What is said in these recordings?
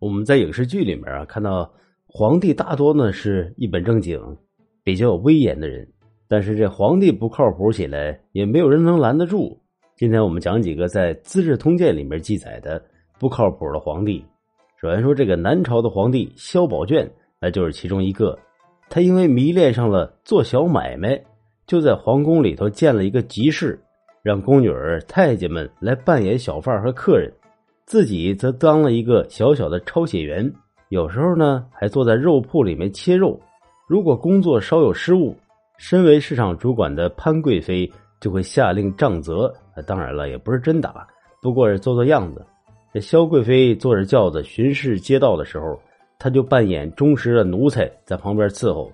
我们在影视剧里面啊，看到皇帝大多呢是一本正经、比较有威严的人，但是这皇帝不靠谱起来，也没有人能拦得住。今天我们讲几个在《资治通鉴》里面记载的不靠谱的皇帝。首先说这个南朝的皇帝萧宝卷，那就是其中一个。他因为迷恋上了做小买卖，就在皇宫里头建了一个集市，让宫女儿、太监们来扮演小贩和客人。自己则当了一个小小的抄写员，有时候呢还坐在肉铺里面切肉。如果工作稍有失误，身为市场主管的潘贵妃就会下令杖责。当然了，也不是真打，不过是做做样子。这萧贵妃坐着轿子巡视街道的时候，他就扮演忠实的奴才在旁边伺候。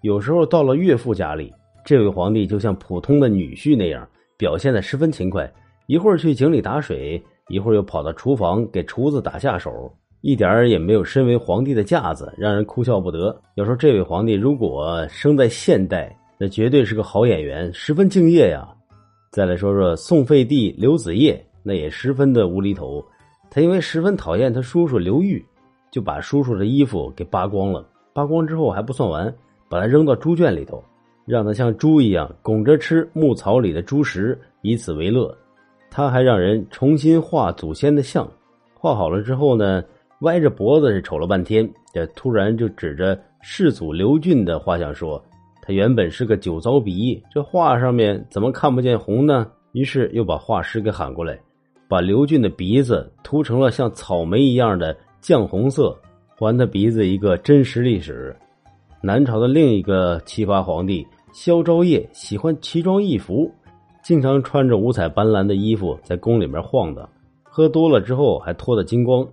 有时候到了岳父家里，这位皇帝就像普通的女婿那样，表现的十分勤快，一会儿去井里打水。一会儿又跑到厨房给厨子打下手，一点儿也没有身为皇帝的架子，让人哭笑不得。要说这位皇帝如果生在现代，那绝对是个好演员，十分敬业呀。再来说说宋废帝刘子业，那也十分的无厘头。他因为十分讨厌他叔叔刘裕，就把叔叔的衣服给扒光了。扒光之后还不算完，把他扔到猪圈里头，让他像猪一样拱着吃牧草里的猪食，以此为乐。他还让人重新画祖先的像，画好了之后呢，歪着脖子是瞅了半天，这突然就指着世祖刘俊的画像说：“他原本是个酒糟鼻，这画上面怎么看不见红呢？”于是又把画师给喊过来，把刘俊的鼻子涂成了像草莓一样的绛红色，还他鼻子一个真实历史。南朝的另一个奇葩皇帝萧昭业喜欢奇装异服。经常穿着五彩斑斓的衣服在宫里面晃荡，喝多了之后还脱得精光。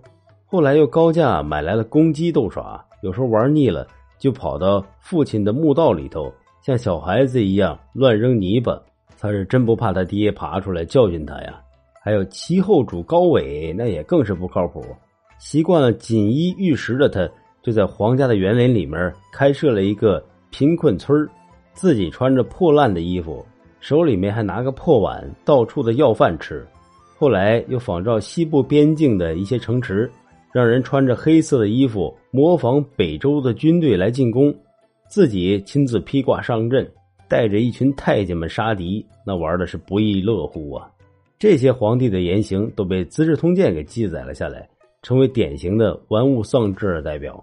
后来又高价买来了公鸡斗耍，有时候玩腻了就跑到父亲的墓道里头，像小孩子一样乱扔泥巴。他是真不怕他爹爬出来教训他呀。还有其后主高伟，那也更是不靠谱。习惯了锦衣玉食的他，就在皇家的园林里面开设了一个贫困村自己穿着破烂的衣服。手里面还拿个破碗，到处的要饭吃。后来又仿照西部边境的一些城池，让人穿着黑色的衣服，模仿北周的军队来进攻，自己亲自披挂上阵，带着一群太监们杀敌，那玩的是不亦乐乎啊！这些皇帝的言行都被《资治通鉴》给记载了下来，成为典型的玩物丧志的代表。